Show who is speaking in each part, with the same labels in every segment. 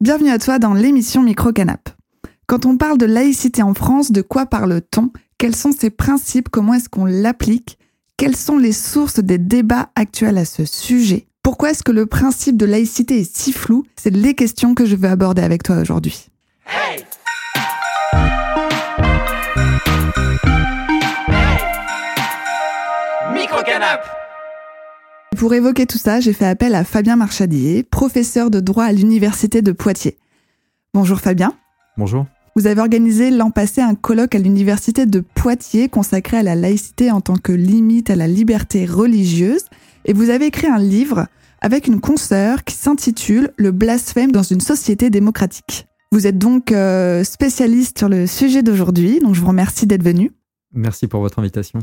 Speaker 1: Bienvenue à toi dans l'émission Micro Canap. Quand on parle de laïcité en France, de quoi parle-t-on? Quels sont ses principes? Comment est-ce qu'on l'applique? Quelles sont les sources des débats actuels à ce sujet? Pourquoi est-ce que le principe de laïcité est si flou? C'est les questions que je veux aborder avec toi aujourd'hui. Hey pour évoquer tout ça, j'ai fait appel à Fabien Marchadier, professeur de droit à l'Université de Poitiers. Bonjour Fabien.
Speaker 2: Bonjour.
Speaker 1: Vous avez organisé l'an passé un colloque à l'Université de Poitiers consacré à la laïcité en tant que limite à la liberté religieuse et vous avez écrit un livre avec une consoeur qui s'intitule Le blasphème dans une société démocratique. Vous êtes donc euh, spécialiste sur le sujet d'aujourd'hui, donc je vous remercie d'être venu.
Speaker 2: Merci pour votre invitation.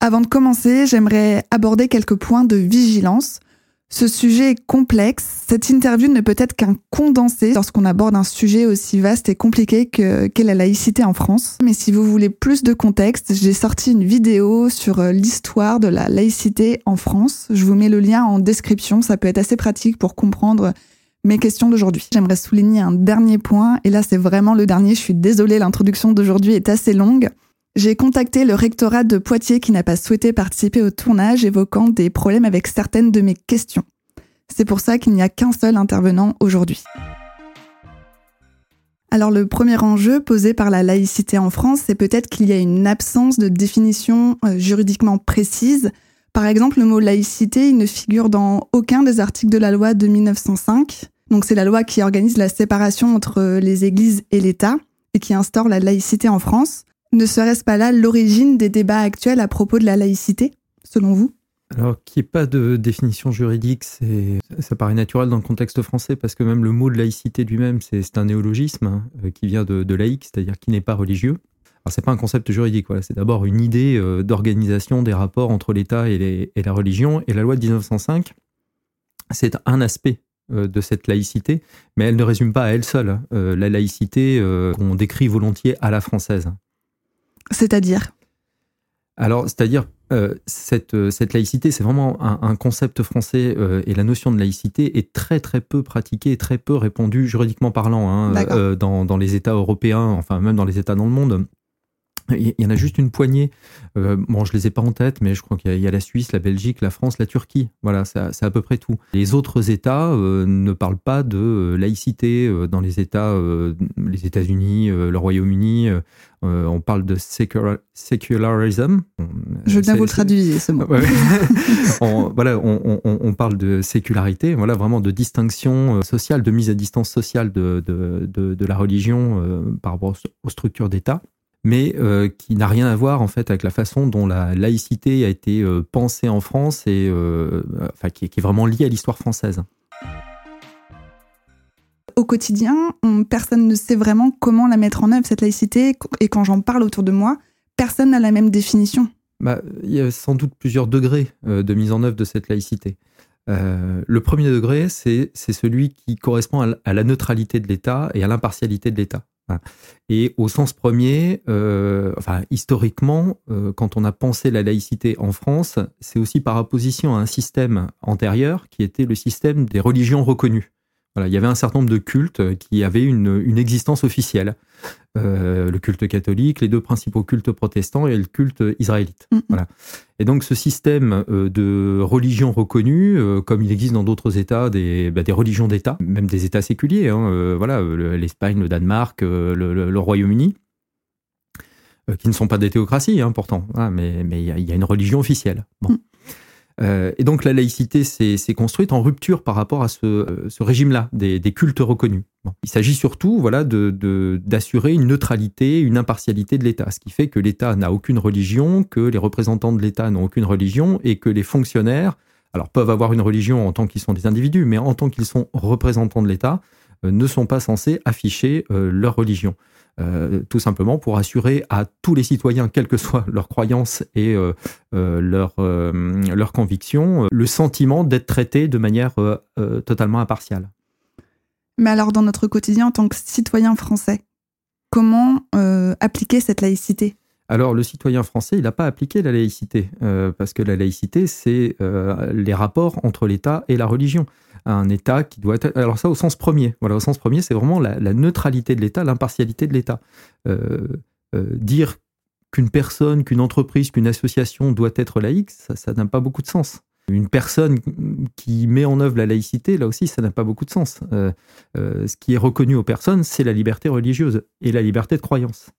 Speaker 1: Avant de commencer, j'aimerais aborder quelques points de vigilance. Ce sujet est complexe. Cette interview ne peut être qu'un condensé lorsqu'on aborde un sujet aussi vaste et compliqué qu'est la laïcité en France. Mais si vous voulez plus de contexte, j'ai sorti une vidéo sur euh, l'histoire de la laïcité en France. Je vous mets le lien en description. Ça peut être assez pratique pour comprendre mes questions d'aujourd'hui. J'aimerais souligner un dernier point. Et là, c'est vraiment le dernier. Je suis désolée, l'introduction d'aujourd'hui est assez longue. J'ai contacté le rectorat de Poitiers qui n'a pas souhaité participer au tournage évoquant des problèmes avec certaines de mes questions. C'est pour ça qu'il n'y a qu'un seul intervenant aujourd'hui. Alors le premier enjeu posé par la laïcité en France, c'est peut-être qu'il y a une absence de définition euh, juridiquement précise. Par exemple, le mot laïcité, ne figure dans aucun des articles de la loi de 1905. Donc c'est la loi qui organise la séparation entre les églises et l'État et qui instaure la laïcité en France. Ne serait-ce pas là l'origine des débats actuels à propos de la laïcité, selon vous?
Speaker 2: Alors, qu'il n'y ait pas de définition juridique, ça paraît naturel dans le contexte français parce que même le mot de laïcité lui-même, c'est, un néologisme hein, euh, qui vient de, laïque, c'est-à-dire qui n'est pas religieux. Alors, c'est pas un concept juridique, voilà, c'est d'abord une idée euh, d'organisation des rapports entre l'État et, la religion. Et la loi de 1905, c'est un aspect euh, de cette laïcité, mais elle ne résume pas à elle seule hein, la laïcité qu'on décrit volontiers à la française.
Speaker 1: C'est-à-dire
Speaker 2: Alors, c'est-à-dire, euh, cette, euh, cette, laïcité, c'est vraiment un, concept français euh, et la notion de laïcité est très très peu pratiquée, très peu répandue juridiquement parlant hein, dans, dans, les États européens, enfin même dans les États dans le monde. Il y en a juste une poignée. Euh, bon, je les ai pas en tête, mais je crois qu'il y, a la Suisse, la Belgique, la France, la Turquie. Voilà, c'est à peu près tout. Les autres États euh, ne parlent pas de euh, laïcité dans les États, les États-Unis, le Royaume-Uni. on parle de secularism.
Speaker 1: Je veux bien vous le traduire, ce mot.
Speaker 2: on, voilà, on, on, parle de sécularité, voilà, vraiment de distinction sociale, de mise à distance sociale de, de, de, de la religion par rapport aux structures d'État mais euh, qui n'a rien à voir en fait avec la façon dont la laïcité a été euh, pensée en France et euh, enfin, qui, est vraiment liée à l'histoire française.
Speaker 1: Au quotidien, personne ne sait vraiment comment la mettre en œuvre cette laïcité et quand j'en parle autour de moi, personne n'a la même définition.
Speaker 2: Bah, il y a sans doute plusieurs degrés de mise en œuvre de cette laïcité. le premier degré, c'est celui qui correspond à la neutralité de l'État et à l'impartialité de l'État. Et au sens premier, euh, enfin historiquement, euh, quand on a pensé la laïcité en France, c'est aussi par opposition à un système antérieur qui était le système des religions reconnues il y avait un certain nombre de cultes qui avaient une, existence officielle. Euh, le culte catholique, les deux principaux cultes protestants et le culte israélite. Voilà. Et donc ce système euh, de religion reconnue, euh, comme il existe dans d'autres États, des, bah, des religions d'État, même des États séculiers, hein, voilà, l'Espagne, le Danemark, le, Royaume-Uni, qui ne sont pas des théocraties hein, pourtant, mais il y, a une religion officielle. Bon. Mm. Euh, et donc la laïcité s'est construite en rupture par rapport à ce, euh, régime-là, des, cultes reconnus. Il s'agit surtout voilà, d'assurer une neutralité, une impartialité de l'État, ce qui fait que l'État n'a aucune religion, que les représentants de l'État n'ont aucune religion, et que les fonctionnaires, alors peuvent avoir une religion en tant qu'ils sont des individus, mais en tant qu'ils sont représentants de l'État, euh, ne sont pas censés afficher leur religion. Euh, tout simplement pour assurer à tous les citoyens, quelles que soient leurs croyances et euh, euh, leurs leur convictions, le sentiment d'être traités de manière totalement impartiale.
Speaker 1: Mais alors, dans notre quotidien en tant que citoyen français, comment appliquer cette laïcité?
Speaker 2: Alors le citoyen français, il n'a pas appliqué la laïcité, parce que la laïcité, c'est les rapports entre l'État et la religion. Un État qui doit être... Alors ça au sens premier. Au sens premier, c'est vraiment la, neutralité de l'État, l'impartialité de l'État. dire qu'une personne, qu'une entreprise, qu'une association doit être laïque, ça n'a pas beaucoup de sens. Une personne qui met en œuvre la laïcité, là aussi, ça n'a pas beaucoup de sens. Euh, euh, ce qui est reconnu aux personnes, c'est la liberté religieuse et la liberté de croyance.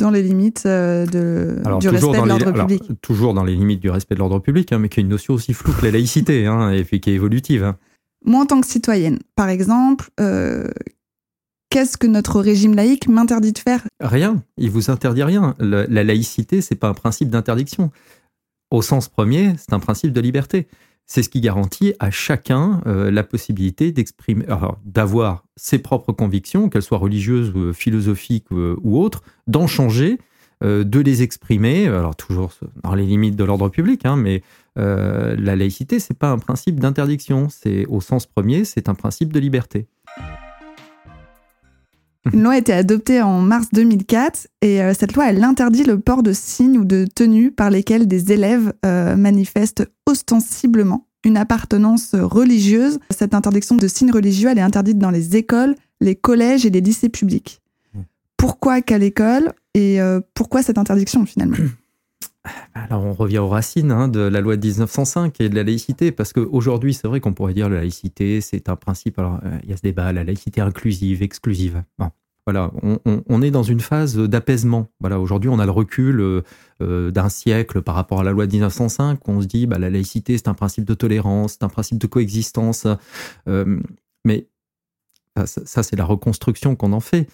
Speaker 1: Dans les limites euh, de, du respect de l'ordre public.
Speaker 2: toujours dans les limites du respect de l'ordre public, hein, mais qui est une notion aussi floue que la laïcité, hein, et puis qui est évolutive. Hein.
Speaker 1: Moi, en tant que citoyenne, par exemple, qu'est-ce que notre régime laïque m'interdit de faire?
Speaker 2: Rien. Il vous interdit rien. la laïcité, c'est pas un principe d'interdiction au sens premier, c'est un principe de liberté. C'est ce qui garantit à chacun euh, la possibilité d'avoir ses propres convictions, qu'elles soient religieuses, ou philosophiques euh, ou autres, d'en changer, euh, de les exprimer. Alors toujours dans les limites de l'ordre public, hein, mais la laïcité, c'est pas un principe d'interdiction. C'est au sens premier, c'est un principe de liberté.
Speaker 1: Une loi a été adoptée en mars 2004 et euh, cette loi, elle interdit le port de signes ou de tenues par lesquels des élèves euh, manifestent ostensiblement une appartenance religieuse. Cette interdiction de signes religieux, elle est interdite dans les écoles, les collèges et les lycées publics. Mmh. Pourquoi qu'à l'école et euh, pourquoi cette interdiction finalement?
Speaker 2: Alors on revient aux racines hein, de la loi de 1905 et de la laïcité, parce qu'aujourd'hui c'est vrai qu'on pourrait dire la laïcité c'est un principe, alors il y a ce débat, la laïcité inclusive, exclusive. Voilà, on, est dans une phase d'apaisement. Voilà, aujourd'hui, on a le recul euh, euh, d'un siècle par rapport à la loi de 1905. Où on se dit, bah, la laïcité, c'est un principe de tolérance, c'est un principe de coexistence. Euh, mais ça, c'est la reconstruction qu'on en fait,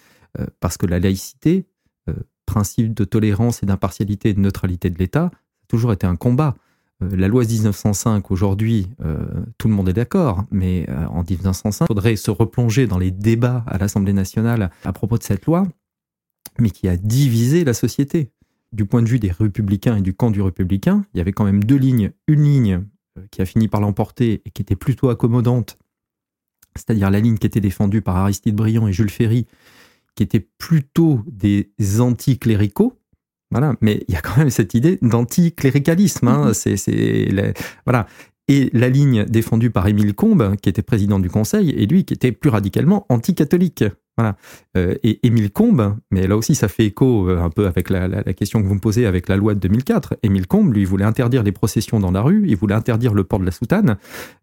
Speaker 2: parce que la laïcité, principe de tolérance et d'impartialité et de neutralité de l'État, a toujours été un combat. Euh, la loi de 1905, aujourd'hui, euh, tout le monde est d'accord, mais euh, en 1905, il faudrait se replonger dans les débats à l'Assemblée nationale à propos de cette loi, mais qui a divisé la société. Du point de vue des républicains et du camp du républicain, il y avait quand même deux lignes. Une ligne qui a fini par l'emporter et qui était plutôt accommodante, c'est-à-dire la ligne qui était défendue par Aristide Briand et Jules Ferry, qui étaient plutôt des anticléricaux, voilà, mais il y a quand même cette idée d'anticléricalisme. Hein, mm-hmm. c'est, voilà. Et la ligne défendue par Émile Combes, qui était président du Conseil, et lui qui était plus radicalement anticatholique. Voilà. Euh, et Émile Combes, mais là aussi ça fait écho euh, un peu avec la, la, question que vous me posez avec la loi de 2004. Émile Combes, lui, voulait interdire les processions dans la rue, il voulait interdire le port de la soutane.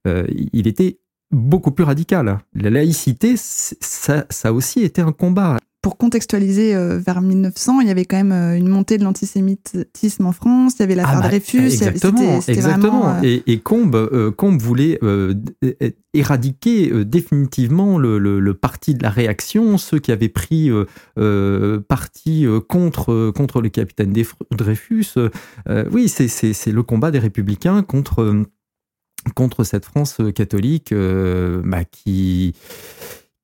Speaker 2: Euh, il était beaucoup plus radical. La laïcité, ça, ça a aussi été un combat
Speaker 1: pour contextualiser, euh, vers 1900, il y avait quand même euh, une montée de l'antisémitisme en France, il y avait l'affaire ah bah, Dreyfus.
Speaker 2: Exactement, exactement. Euh, et, et, Combe, Combe voulait éradiquer définitivement le, le, parti de la réaction, ceux qui avaient pris parti contre, contre le capitaine Dreyfus. oui, c'est le combat des républicains contre, contre cette France catholique bah, qui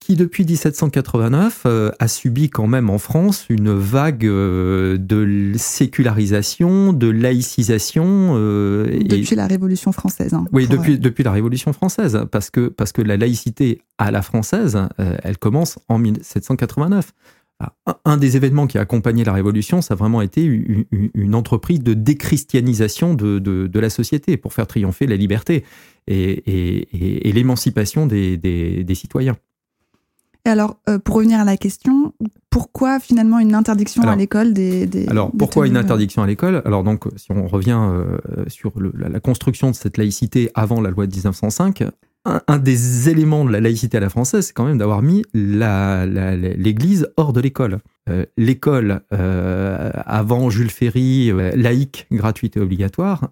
Speaker 2: qui depuis 1789 euh, a subi quand même en France une vague euh, de sécularisation, de laïcisation.
Speaker 1: Euh, depuis la Révolution française. Hein,
Speaker 2: oui, depuis, depuis la Révolution française, parce que, parce que la laïcité à la française, elle commence en 1789. Ah, un des événements qui a accompagné la Révolution, ça a vraiment été une, entreprise de déchristianisation de, de, la société pour faire triompher la liberté et, et, et l'émancipation des, des, des citoyens.
Speaker 1: Et alors, euh, pour revenir à la question, pourquoi finalement une interdiction à l'école des,
Speaker 2: Alors, pourquoi une interdiction à l'école? Alors, donc, si on revient euh, sur la, construction de cette laïcité avant la loi de 1905, un, des éléments de la laïcité à la française, c'est quand même d'avoir mis l'Église hors de l'école. Euh, l'école, avant Jules Ferry, laïque, gratuite et obligatoire,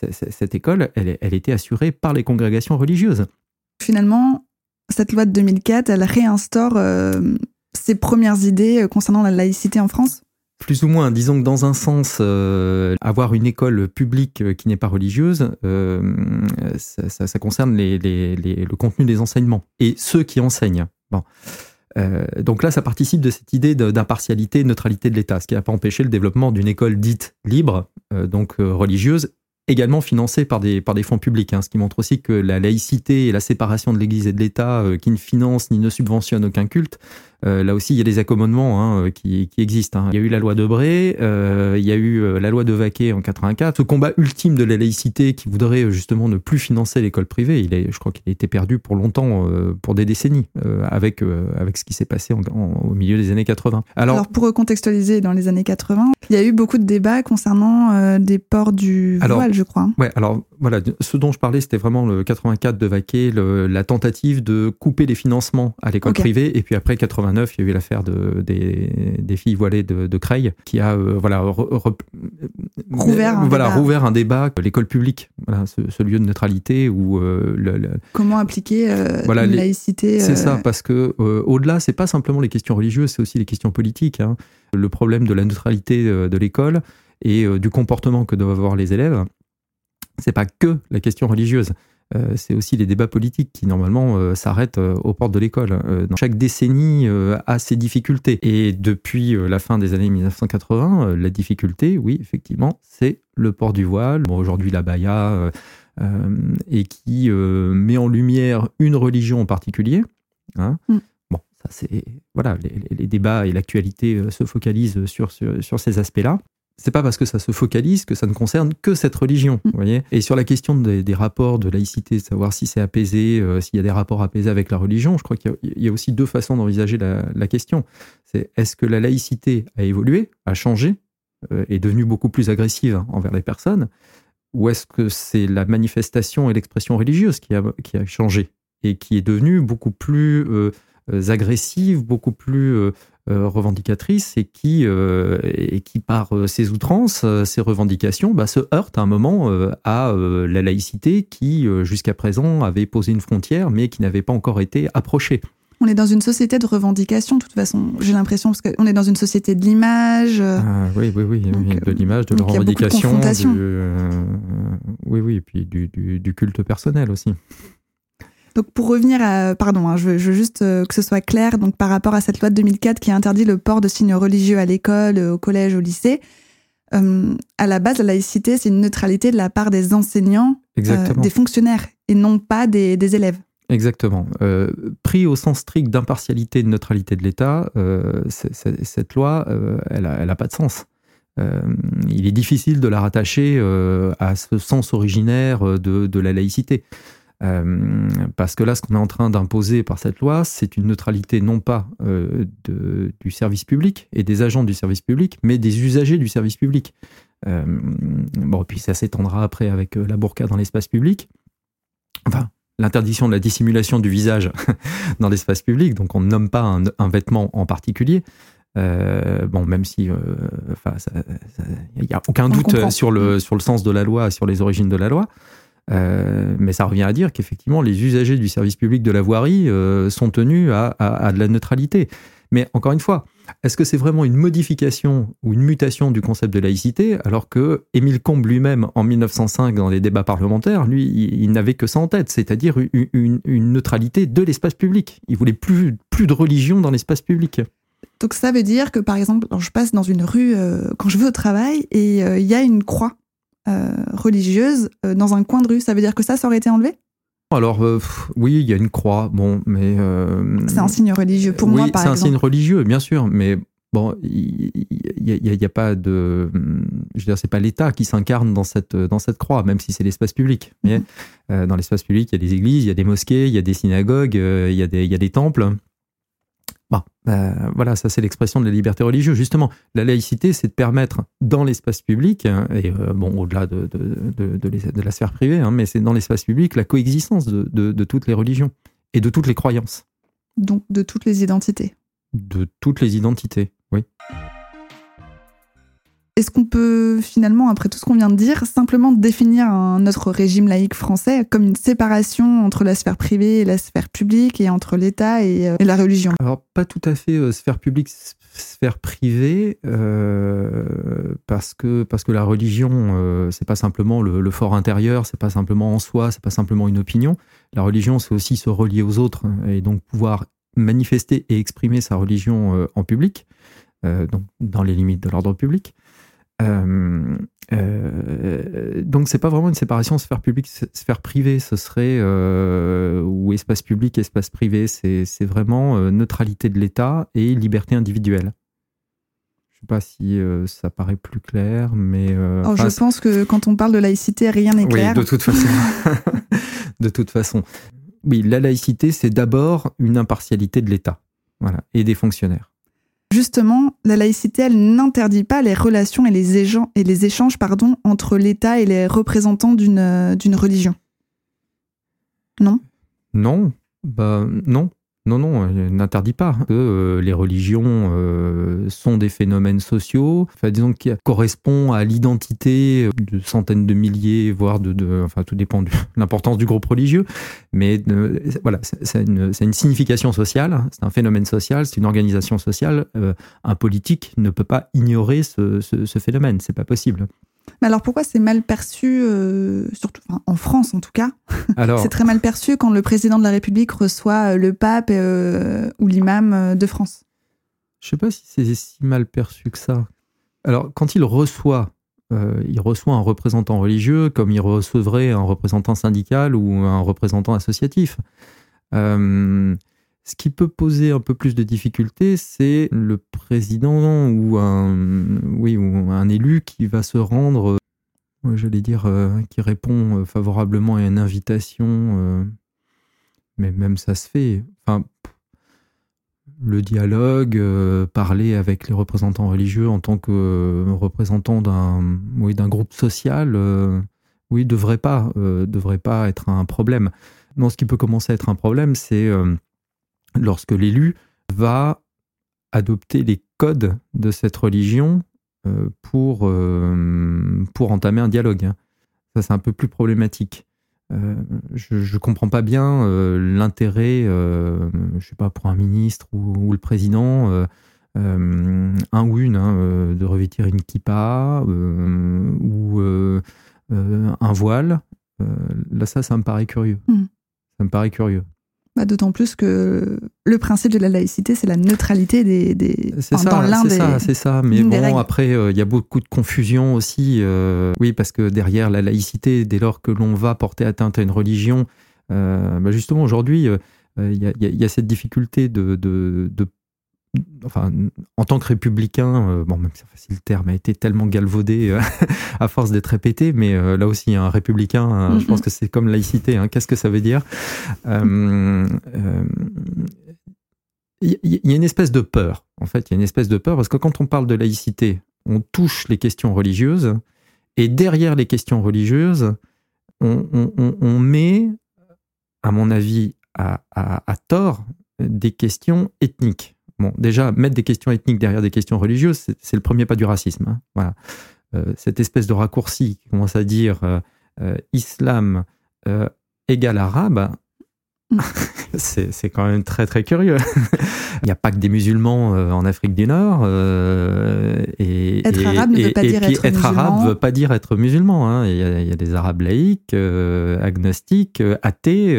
Speaker 2: cette école, elle, elle était assurée par les congrégations religieuses.
Speaker 1: Finalement, cette loi de 2004, elle réinstaure euh, ses premières idées euh, concernant la laïcité en France?
Speaker 2: Plus ou moins, disons que dans un sens, euh, avoir une école publique qui n'est pas religieuse, ça, concerne le contenu des enseignements et ceux qui enseignent. Bon. donc là, ça participe de cette idée d'impartialité, neutralité de l'État, ce qui n'a pas empêché le développement d'une école dite libre, donc religieuse, également financés par des, fonds publics, hein, ce qui montre aussi que la laïcité et la séparation de l'Église et de l'État, qui ne financent ni ne subventionnent aucun culte, euh, là aussi, il y a des accommodements hein, euh, qui, qui, existent. Hein. Il y a eu la loi de Bré, euh, il y a eu euh, la loi de Vaquet en 84. Ce combat ultime de la laïcité qui voudrait justement ne plus financer l'école privée, il est, je crois qu'il a été perdu pour longtemps, pour des décennies, avec, avec ce qui s'est passé en, au milieu des années 80.
Speaker 1: Alors, Alors, pour recontextualiser, dans les années 80, il y a eu beaucoup de débats concernant des ports du voile, je crois.
Speaker 2: Ouais, alors voilà, ce dont je parlais, c'était vraiment le 84 de Vaquet, le, la tentative de couper les financements à l'école privée, et puis après 80 il y a eu l'affaire de, des, filles voilées de, de Creil, qui a euh, voilà,
Speaker 1: rouvert, un
Speaker 2: voilà,
Speaker 1: débat.
Speaker 2: rouvert un débat, l'école publique, voilà, ce, lieu de neutralité où... Euh, le,
Speaker 1: Comment appliquer euh, voilà, laïcité
Speaker 2: C'est ça, parce que au-delà, c'est pas simplement les questions religieuses, c'est aussi les questions politiques. Hein. Le problème de la neutralité de l'école et du comportement que doivent avoir les élèves, c'est pas que la question religieuse. Euh, c'est aussi les débats politiques qui normalement euh, s'arrêtent euh, aux portes de l'école. chaque décennie a ses difficultés. Et depuis la fin des années 1980, la difficulté, oui, effectivement, c'est le port du voile. Bon, Aujourd'hui, la baya, et qui met en lumière une religion en particulier. Hein. Mm. Bon, ça c'est voilà, les, débats et l'actualité se focalisent sur, sur ces aspects-là c'est pas parce que ça se focalise que ça ne concerne que cette religion, mm. vous voyez. Et sur la question des, rapports de laïcité, de savoir si c'est apaisé, euh, s'il y a des rapports apaisés avec la religion, je crois qu'il y, a aussi deux façons d'envisager la, question. C'est est-ce que la laïcité a évolué, a changé, euh, est devenue beaucoup plus agressive envers les personnes, ou est-ce que c'est la manifestation et l'expression religieuse qui a, qui a changé et qui est devenue beaucoup plus euh, agressive, beaucoup plus revendicatrice et qui, euh, et qui par euh, ses outrances, ses revendications, bah, se heurte à un moment à la laïcité qui, jusqu'à présent, avait posé une frontière, mais qui n'avait pas encore été approchée.
Speaker 1: On est dans une société de revendication, de toute façon, j'ai l'impression, parce qu'on est dans une société de l'image.
Speaker 2: Ah, oui, oui, oui, de l'image, de la revendication. oui, oui, et puis du, du culte personnel aussi.
Speaker 1: Donc pour revenir à, pardon, hein, je, veux, juste euh, que ce soit clair, donc par rapport à cette loi de 2004 qui interdit le port de signes religieux à l'école, euh, au collège, au lycée, euh, à la base, la laïcité, c'est une neutralité de la part des enseignants, des fonctionnaires, et non pas des, élèves.
Speaker 2: Exactement. pris au sens strict d'impartialité et de neutralité de l'État, cette loi, elle n'a a pas de sens. il est difficile de la rattacher à ce sens originaire de, de la laïcité. Euh, parce que là, ce qu'on est en train d'imposer par cette loi, c'est une neutralité non pas euh, de, du service public et des agents du service public, mais des usagers du service public. Euh, bon, puis ça s'étendra après avec la burqa dans l'espace public. Enfin, l'interdiction de la dissimulation du visage dans l'espace public, donc on ne nomme pas un, vêtement en particulier. bon, même si, il n'y a aucun doute sur le, sur le sens de la loi, sur les origines de la loi. Euh, mais ça revient à dire qu'effectivement, les usagers du service public de la voirie euh, sont tenus à, de la neutralité. Mais encore une fois, est-ce que c'est vraiment une modification ou une mutation du concept de laïcité alors que Émile Combes lui-même, en 1905, dans les débats parlementaires, lui, il, n'avait que ça en tête, c'est-à-dire une, neutralité de l'espace public. Il voulait plus, plus de religion dans l'espace public.
Speaker 1: Donc ça veut dire que, par exemple, je passe dans une rue euh, quand je vais au travail et il y a une croix religieuse euh, dans un coin de rue. Ça veut dire que ça, ça aurait été enlevé?
Speaker 2: Alors euh, oui, il y a une croix, bon, mais
Speaker 1: c'est un signe religieux pour moi, par
Speaker 2: exemple. c'est un signe religieux, bien sûr, mais bon, il n'y a, pas de, je veux dire, c'est pas l'État qui s'incarne dans cette dans cette croix, même si c'est l'espace public. Mhm. dans l'espace public, il y a des églises, il y a des mosquées, il y a des synagogues, il y a des il y a des temples. Bon, euh, voilà, ça c'est l'expression de la liberté religieuse. Justement, la laïcité, c'est de permettre dans l'espace public, hein, et euh, bon, au-delà de, de, la sphère privée, hein, mais c'est dans l'espace public la coexistence de toutes les religions et de toutes les croyances.
Speaker 1: Donc de toutes les identités.
Speaker 2: De toutes les identités, oui.
Speaker 1: Est-ce qu'on peut finalement, après tout ce qu'on vient de dire, simplement définir notre régime laïque français comme une séparation entre la sphère privée et la sphère publique et entre l'État et, euh, la religion?
Speaker 2: Alors pas tout à fait euh, sphère publique, sphère privée, euh, parce que parce que la religion, c'est pas simplement le, fort intérieur, c'est pas simplement en soi, c'est pas simplement une opinion. La religion, c'est aussi se relier aux autres et donc pouvoir manifester et exprimer sa religion en public, donc dans les limites de l'ordre public. Euh, Euh, donc c'est pas vraiment une séparation sphère publique sphère privée. Ce serait euh, ou espace public espace privé. C'est vraiment euh, neutralité de l'État et liberté individuelle. Je sais pas si ça paraît plus clair mais
Speaker 1: oh, je pense que quand on parle de laïcité rien n'est clair.
Speaker 2: de toute façon. De toute façon. Oui la laïcité c'est d'abord une impartialité de l'État. Voilà. Et des fonctionnaires
Speaker 1: Justement, la laïcité, elle n'interdit pas les relations et les, échanges, entre l'État et les représentants d'une religion. Non?
Speaker 2: Non, bah non. Non, non, elle n'interdit pas que euh, les religions euh, sont des phénomènes sociaux, enfin, disons qui correspond à l'identité de centaines de milliers, voire de, enfin tout dépend de l'importance du groupe religieux, mais euh, voilà, c'est une, une, signification sociale, c'est un phénomène social, c'est une organisation sociale. un politique ne peut pas ignorer ce, ce phénomène, c'est pas possible.
Speaker 1: Mais alors pourquoi c'est mal perçu, euh, surtout en France en tout cas? C'est très mal perçu quand le président de la République reçoit euh, le pape euh, ou l'imam de France.
Speaker 2: Je ne sais pas si c'est si mal perçu que ça. Alors quand il reçoit, il reçoit un représentant religieux comme il recevrait un représentant syndical ou un représentant associatif. Ce qui peut poser un peu plus de difficultés, c'est le président ou un, oui, ou un élu qui va se rendre, euh, j'allais dire, euh, qui répond euh, favorablement à une invitation. mais même ça se fait. Enfin, le dialogue, parler avec les représentants religieux en tant que représentant d'un oui, groupe social, oui, devrait pas, devrait pas être un problème. Non, ce qui peut commencer à être un problème, c'est lorsque l'élu va adopter les codes de cette religion euh, pour, euh, pour entamer un dialogue. Hein. Ça, c'est un peu plus problématique. Euh, je ne comprends pas bien l'intérêt, je sais pas, pour un ministre ou, le président, un ou une, hein, de revêtir une kippa ou un voile. là, ça, ça me paraît curieux. Mmh. Ça me paraît curieux.
Speaker 1: Bah, d'autant plus que le principe de la laïcité, c'est la neutralité des. des...
Speaker 2: C'est ça, c'est ça, c'est ça. Mais bon, après, euh, il y a beaucoup de confusion aussi. Euh, oui, parce que derrière la laïcité, dès lors que l'on va porter atteinte à une religion, euh, bah, justement, aujourd'hui, il y, y, a cette difficulté de, de, de enfin, en tant que républicain, euh, bon, même si le terme a été tellement galvaudé euh, à force d'être répété, mais euh, là aussi, un républicain, je pense que c'est comme laïcité. Hein, Qu'est-ce que ça veut dire? Il y, a une espèce de peur, en fait, il y a une espèce de peur, parce que quand on parle de laïcité, on touche les questions religieuses, et derrière les questions religieuses, on, met, à mon avis, à, à tort, des questions ethniques. Bon, déjà, mettre des questions ethniques derrière des questions religieuses, c'est le premier pas du racisme. Hein. Voilà. Euh, cette espèce de raccourci qui commence à dire euh, euh, islam égal arabe, c'est quand même très très curieux. Il n'y a pas que des musulmans euh, en Afrique du Nord.
Speaker 1: Euh, et, être arabe ne veut pas dire être,
Speaker 2: être
Speaker 1: arabe
Speaker 2: veut pas dire être musulman. Hein. Il, y a, des arabes laïcs, euh, agnostiques, athées.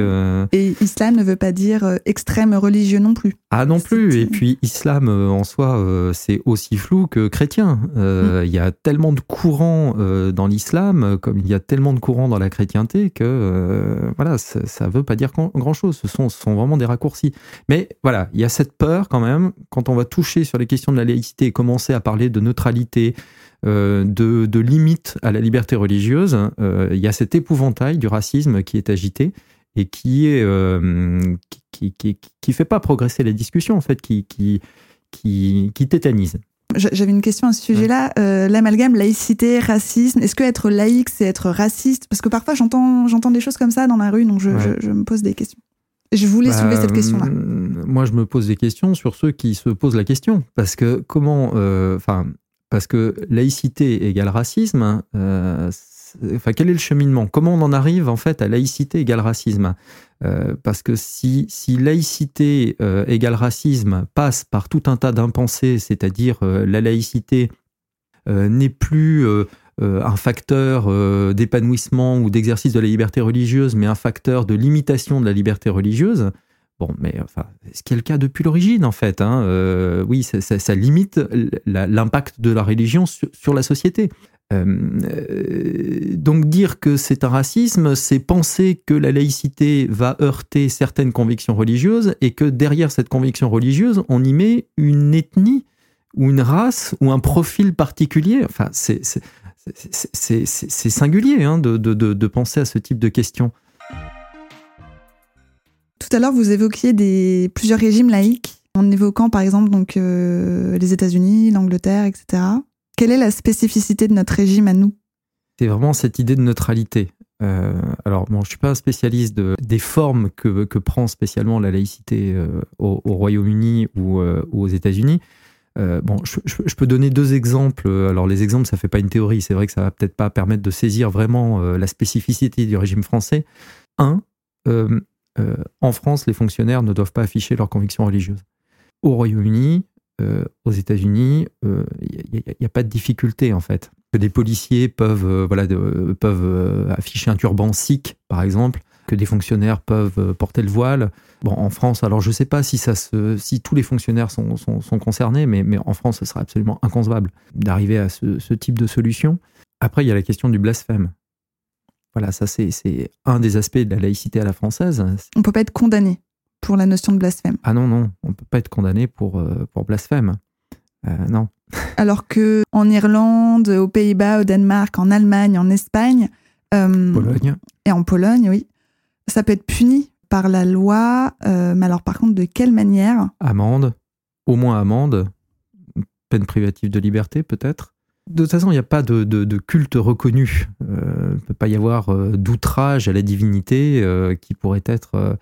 Speaker 1: Et islam ne veut pas dire extrême religieux non plus.
Speaker 2: Ah non plus. Et puis islam en soi, c'est aussi flou que chrétien. Mm. Il y a tellement de courants dans l'islam, comme il y a tellement de courants dans la chrétienté, que voilà, ça ne veut pas dire grand chose. Ce sont, ce sont vraiment des raccourcis. Mais voilà, il y a cette peur quand même, quand on va toucher sur les questions de la laïcité et commencer à parler de neutralité, euh, de, de limite à la liberté religieuse, euh, il y a cet épouvantail du racisme qui est agité et qui est euh, qui, qui, qui, fait pas progresser les discussions en fait, qui qui qui, qui tétanise.
Speaker 1: J'avais une question à ce sujet-là. L'amalgame laïcité, racisme, est-ce que être laïque, c'est être raciste? Parce que parfois, j'entends j'entends des choses comme ça dans la rue, donc je, je me pose des questions. Je voulais soulever cette bah, question-là.
Speaker 2: Moi, je me pose des questions sur ceux qui se posent la question. Parce que comment. Euh, enfin, parce que laïcité égale racisme. Euh, enfin, quel est le cheminement? Comment on en arrive en fait à laïcité égale racisme? Euh, Parce que si, si laïcité égale racisme passe par tout un tas d'impensés, c'est-à-dire la laïcité n'est plus euh, un facteur euh, d'épanouissement ou d'exercice de la liberté religieuse, mais un facteur de limitation de la liberté religieuse. Bon, mais enfin, ce qui est le cas depuis l'origine, en fait. Hein, euh, oui, ça, limite l'impact de la religion sur, la société. donc dire que c'est un racisme, c'est penser que la laïcité va heurter certaines convictions religieuses et que derrière cette conviction religieuse, on y met une ethnie ou une race ou un profil particulier. Enfin, c'est singulier hein, de, de, de, penser à ce type de questions.
Speaker 1: Tout à l'heure, vous évoquiez des, plusieurs régimes laïques en évoquant par exemple donc, euh, les États-Unis, l'Angleterre, etc. Quelle est la spécificité de notre régime à nous?
Speaker 2: C'est vraiment cette idée de neutralité. Euh, alors, bon, je ne suis pas un spécialiste de, des formes que, que, prend spécialement la laïcité euh, au, Royaume-Uni ou, ou, aux États-Unis. Bon, je, peux donner deux exemples. Alors, les exemples, ça ne fait pas une théorie. C'est vrai que ça va peut-être pas permettre de saisir vraiment la spécificité du régime français. Un, en France, les fonctionnaires ne doivent pas afficher leurs convictions religieuses au Royaume-Uni, euh, aux États-Unis, il euh, n'y a, pas de difficulté en fait. Que des policiers peuvent, euh, voilà, peuvent afficher un turban sikh, par exemple, que des fonctionnaires peuvent porter le voile. Bon, en France, alors je ne sais pas si, ça se, si tous les fonctionnaires sont, sont, concernés, mais, mais, en France, ce serait absolument inconcevable d'arriver à ce, ce, type de solution. Après, il y a la question du blasphème. Voilà, ça c'est un des aspects de la laïcité à la française.
Speaker 1: On ne peut pas être condamné pour la notion de blasphème.
Speaker 2: Ah non, non, on ne peut pas être condamné pour, euh, pour blasphème. Euh, non.
Speaker 1: Alors que en Irlande, aux Pays-Bas, au Danemark, en Allemagne, en Espagne,
Speaker 2: euh, Pologne.
Speaker 1: et en Pologne, oui, ça peut être puni par la loi. mais alors, par contre, de quelle manière?
Speaker 2: Amende, au moins amende, peine privative de liberté, peut-être? De toute façon, il n'y a pas de, culte reconnu. Il ne peut pas y avoir d'outrage à la divinité qui pourrait être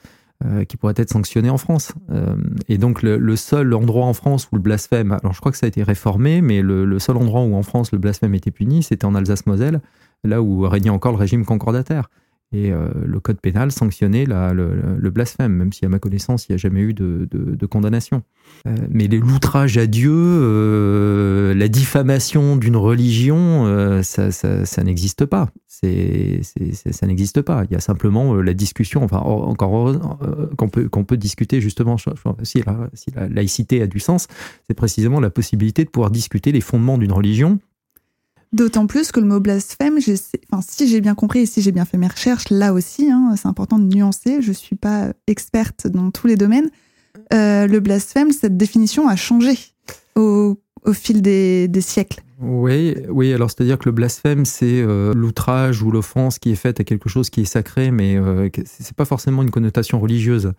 Speaker 2: euh, qui pourrait être sanctionné en France. Euh, et donc le, seul endroit en France où le blasphème, alors je crois que ça a été réformé, mais le, seul endroit où en France le blasphème était puni, c'était en Alsace-Moselle, là où régnait encore le régime concordataire. Et euh, le code pénal sanctionnait le, blasphème, même si à ma connaissance, il n'y a jamais eu de, condamnation. Euh, mais l'outrage à Dieu, euh, la diffamation d'une religion, ça, n'existe pas. Ça n'existe pas. Il y a simplement la discussion, enfin encore qu'on peut, qu'on peut discuter justement, si la, si la laïcité a du sens, c'est précisément la possibilité de pouvoir discuter les fondements d'une religion
Speaker 1: D'autant plus que le mot blasphème, si j'ai bien compris et si j'ai bien fait mes recherches, là aussi, hein, c'est important de nuancer, je ne suis pas experte dans tous les domaines. Euh, le blasphème, cette définition a changé au, fil des, siècles.
Speaker 2: Oui, oui. Alors c'est-à-dire que le blasphème, c'est euh, l'outrage ou l'offense qui est faite à quelque chose qui est sacré, mais euh, ce n'est pas forcément une connotation religieuse.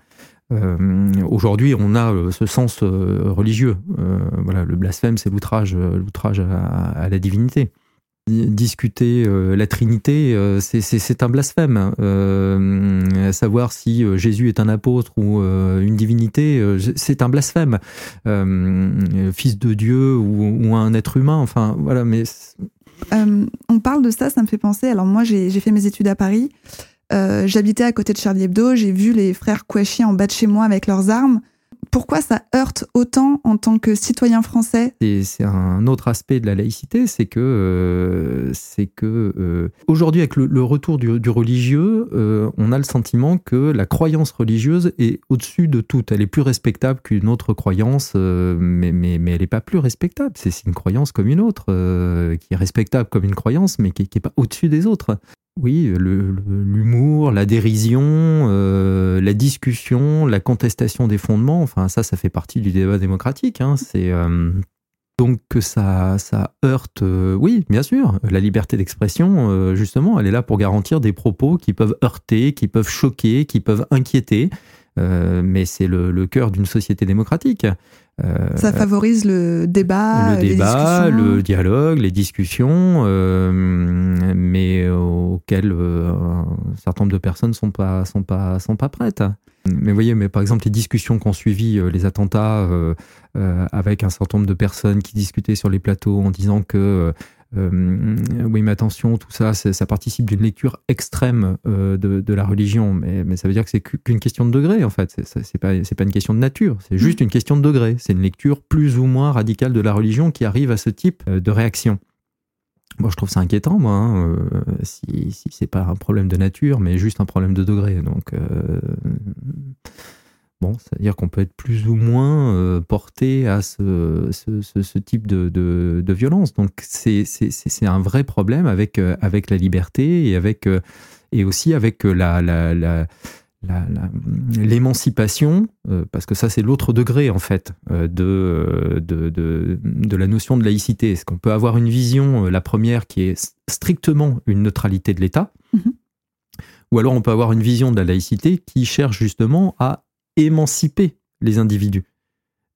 Speaker 2: Aujourd'hui, on a ce sens religieux. voilà, le blasphème, c'est l'outrage, l'outrage à, la divinité discuter euh, la Trinité, euh, c'est un blasphème. Euh, savoir si Jésus est un apôtre ou une divinité, c'est un blasphème. fils de Dieu ou, un être humain, enfin voilà. Mais
Speaker 1: on parle de ça, ça me fait penser. Alors moi, j'ai fait mes études à Paris. J'habitais à côté de Charlie Hebdo. J'ai vu les frères Kouachi en bas de chez moi avec leurs armes pourquoi ça heurte autant en tant que citoyen français?
Speaker 2: C'est un autre aspect de la laïcité, c'est que, euh, euh, aujourd'hui, avec le, retour du, religieux, euh, on a le sentiment que la croyance religieuse est au-dessus de tout. Elle est plus respectable qu'une autre croyance, mais, mais, mais elle n'est pas plus respectable. C'est une croyance comme une autre, qui est respectable comme une croyance, mais qui n'est pas au-dessus des autres. Oui, l'humour, la dérision, euh, la discussion, la contestation des fondements, enfin ça, ça fait partie du débat démocratique. Hein. euh, donc que ça, ça heurte, euh, oui, bien sûr, la liberté d'expression, justement, elle est là pour garantir des propos qui peuvent heurter, qui peuvent choquer, qui peuvent inquiéter. Mais c'est le, cœur d'une société démocratique.
Speaker 1: Ça favorise le débat,
Speaker 2: le débat, le dialogue, les discussions, euh, mais auxquelles euh, un certain nombre de personnes sont pas sont pas sont pas prêtes. Mais vous voyez, mais par exemple les discussions qu'ont suivi euh, les attentats avec un certain nombre de personnes qui discutaient sur les plateaux en disant que euh, oui, mais attention, tout ça, ça participe d'une lecture extrême euh, de, la religion, mais, mais, ça veut dire que c'est qu'une question de degré, en fait. C'est pas, pas une question de nature, c'est juste une question de degré. C'est une lecture plus ou moins radicale de la religion qui arrive à ce type euh, de réaction. Moi, je trouve ça inquiétant, moi, hein, si, si c'est pas un problème de nature, mais juste un problème de degré. Donc, Bon, c'est-à-dire qu'on peut être plus ou moins euh, porté à ce, ce, ce, type de, de, de, violence. Donc c'est un vrai problème avec, euh, avec la liberté et, avec, euh, et aussi avec la, l'émancipation, parce que ça c'est l'autre degré en fait de, de, de, de, la notion de laïcité. Est-ce qu'on peut avoir une vision, la première qui est strictement une neutralité de l'État, mm-hmm. ou alors on peut avoir une vision de la laïcité qui cherche justement à émanciper les individus.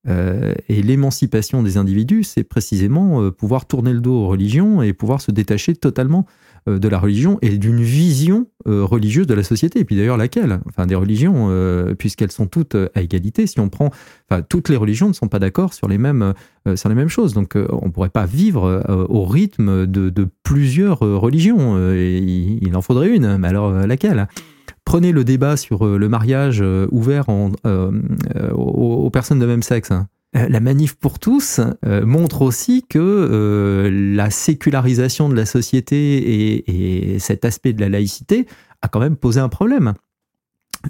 Speaker 2: Euh, et l'émancipation des individus, c'est précisément euh, pouvoir tourner le dos aux religions et pouvoir se détacher totalement euh, de la religion et d'une vision religieuse de la société. Et puis d'ailleurs laquelle Enfin des religions, puisqu'elles sont toutes à égalité. Si on prend, enfin toutes les religions ne sont pas d'accord sur les mêmes sur les mêmes choses. Donc on pourrait pas vivre au rythme de, plusieurs religions. il en faudrait une. Mais alors laquelle? Prenez le débat sur euh, le mariage euh, ouvert euh, aux, personnes de même sexe. Hein. La manif pour tous montre aussi que la sécularisation de la société et, cet aspect de la laïcité a quand même posé un problème.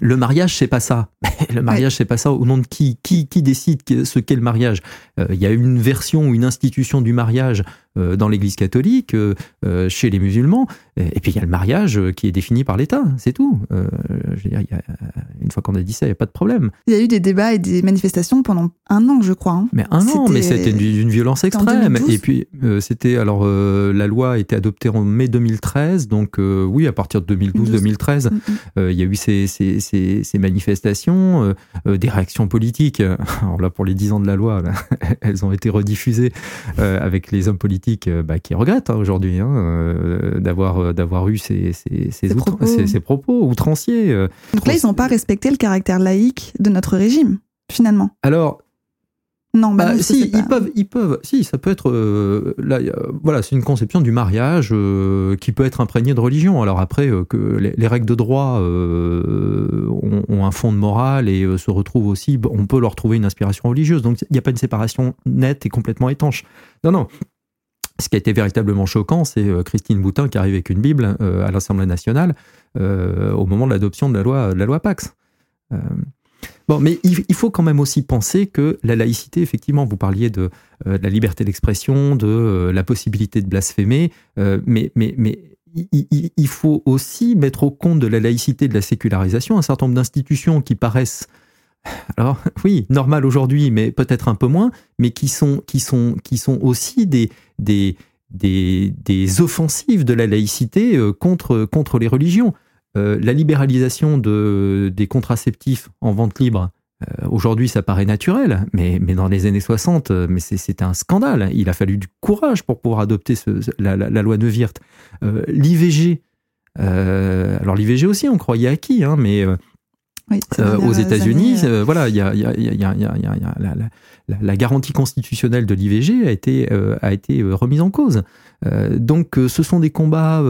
Speaker 2: Le mariage, c'est pas ça. le mariage, c'est pas ça. Au nom de qui Qui, qui décide ce qu'est le mariage Il y a une version ou une institution du mariage euh, dans l'Église catholique, euh, euh, chez les musulmans. Et puis il y a le mariage qui est défini par l'État, c'est tout. je veux dire, une fois qu'on a dit ça, il n'y a pas de problème.
Speaker 1: Il y a eu des débats et des manifestations pendant un an, je crois. Hein.
Speaker 2: Mais un an, mais c'était d'une violence extrême. Et puis c'était alors la loi a été adoptée en mai 2013, donc oui, à partir de 2012-2013, mm, mm. il y a eu ces, ces, ces, ces manifestations, des réactions politiques. Alors là, pour les 10 ans de la loi, elles ont été rediffusées avec les hommes politiques euh, bah, qui regrette hein, aujourd'hui hein, euh, d'avoir euh, d'avoir eu ces, ces, propos. outranciers.
Speaker 1: Donc là, ils n'ont pas respecté le caractère laïque de notre régime, finalement.
Speaker 2: Alors, non, bah, bah si, ils peuvent, ils peuvent, si, ça peut être, là, voilà, c'est une conception du mariage qui peut être imprégnée de religion. Alors après, que les, règles de droit ont, ont, un fond de morale et se retrouvent aussi, on peut leur trouver une inspiration religieuse. Donc il n'y a pas une séparation nette et complètement étanche. Non, non, ce qui a été véritablement choquant, c'est euh, Christine Boutin qui arrive avec une Bible euh, à l'Assemblée nationale euh, au moment de l'adoption de la loi, de la loi Pax. Bon, mais il, faut quand même aussi penser que la laïcité, effectivement, vous parliez de, la liberté d'expression, de la possibilité de blasphémer, mais, mais, mais il, il, faut aussi mettre au compte de la laïcité, de la sécularisation, un certain nombre d'institutions qui paraissent alors oui, normal aujourd'hui, mais peut-être un peu moins, mais qui sont, qui sont, qui sont aussi des, des, des, offensives de la laïcité euh, contre, contre les religions. Euh, la libéralisation de, des contraceptifs en vente libre, euh, aujourd'hui ça paraît naturel, mais, mais dans les années 60, mais c'était un scandale. Il a fallu du courage pour pouvoir adopter la, loi de Wirth. L'IVG, alors l'IVG aussi, on croyait acquis, hein, mais aux États-Unis, voilà, il y a, la, garantie constitutionnelle de l'IVG a été euh, a été euh, remise en cause. Euh, donc, ce sont des combats,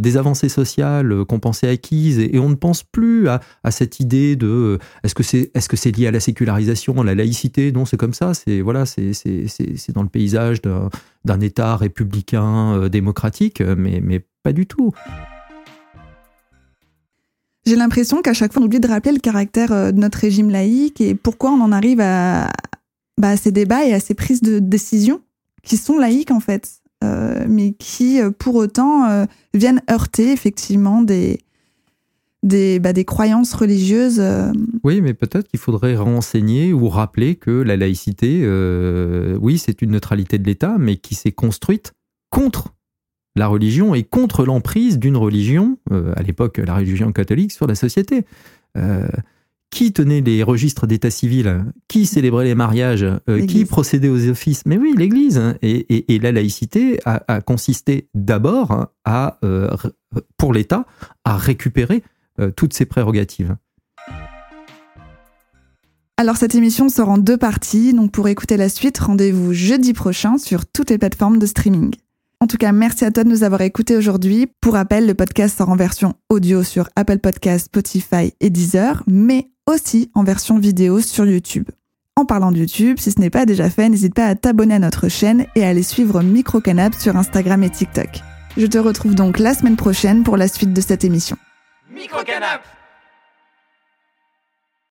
Speaker 2: des avancées sociales qu'on pensait acquises, et, on ne pense plus à, cette idée de est-ce que c'est est-ce que c'est lié à la sécularisation, à la laïcité? Non, c'est comme ça. C'est voilà, c'est c'est dans le paysage d'un État républicain démocratique, mais mais pas du tout.
Speaker 1: J'ai l'impression qu'à chaque fois, on oublie de rappeler le caractère euh, de notre régime laïque et pourquoi on en arrive à, bah, ces débats et à ces prises de décision qui sont laïques en fait, euh, mais qui euh, pour autant viennent heurter effectivement des, des, bah, des croyances religieuses.
Speaker 2: Oui, mais peut-être qu'il faudrait renseigner ou rappeler que la laïcité, oui, c'est une neutralité de l'État, mais qui s'est construite contre la religion est contre l'emprise d'une religion, euh, à l'époque la religion catholique, sur la société. Euh, qui tenait les registres d'état civil Qui célébrait les mariages euh, Qui procédait aux offices? Mais oui, l'Église. Et, la laïcité a, consisté d'abord à, pour l'État, à récupérer toutes ses prérogatives.
Speaker 1: Alors cette émission sort en deux parties, donc pour écouter la suite, rendez-vous jeudi prochain sur toutes les plateformes de streaming. En tout cas, merci à toi de nous avoir écoutés aujourd'hui. Pour rappel, le podcast sort en version audio sur Apple Podcasts, Spotify et Deezer, mais aussi en version vidéo sur YouTube. En parlant de YouTube, si ce n'est pas déjà fait, n'hésite pas à t'abonner à notre chaîne et à aller suivre Microcanap sur Instagram et TikTok. Je te retrouve donc la semaine prochaine pour la suite de cette émission. Microcanap